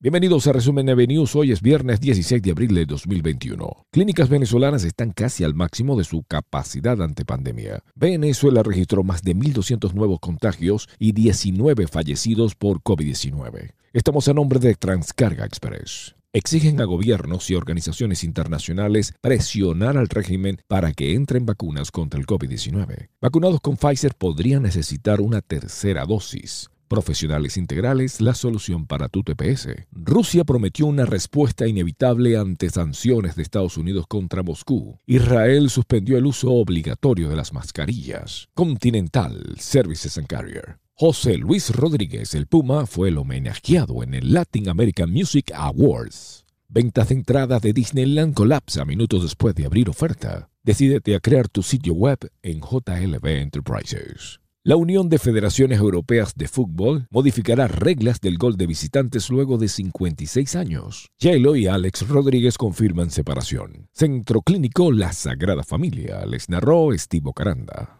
Bienvenidos a Resumen de News. Hoy es viernes 16 de abril de 2021. Clínicas venezolanas están casi al máximo de su capacidad ante pandemia. Venezuela registró más de 1.200 nuevos contagios y 19 fallecidos por COVID-19. Estamos a nombre de Transcarga Express. Exigen a gobiernos y organizaciones internacionales presionar al régimen para que entren vacunas contra el COVID-19. Vacunados con Pfizer podrían necesitar una tercera dosis. Profesionales integrales, la solución para tu TPS. Rusia prometió una respuesta inevitable ante sanciones de Estados Unidos contra Moscú. Israel suspendió el uso obligatorio de las mascarillas. Continental Services and Carrier. José Luis Rodríguez, el Puma, fue el homenajeado en el Latin American Music Awards. Ventas de entradas de Disneyland colapsa minutos después de abrir oferta. Decídete a crear tu sitio web en JLB Enterprises. La Unión de Federaciones Europeas de Fútbol modificará reglas del gol de visitantes luego de 56 años. Yelo y Alex Rodríguez confirman separación. Centro Clínico La Sagrada Familia, les narró Estivo Caranda.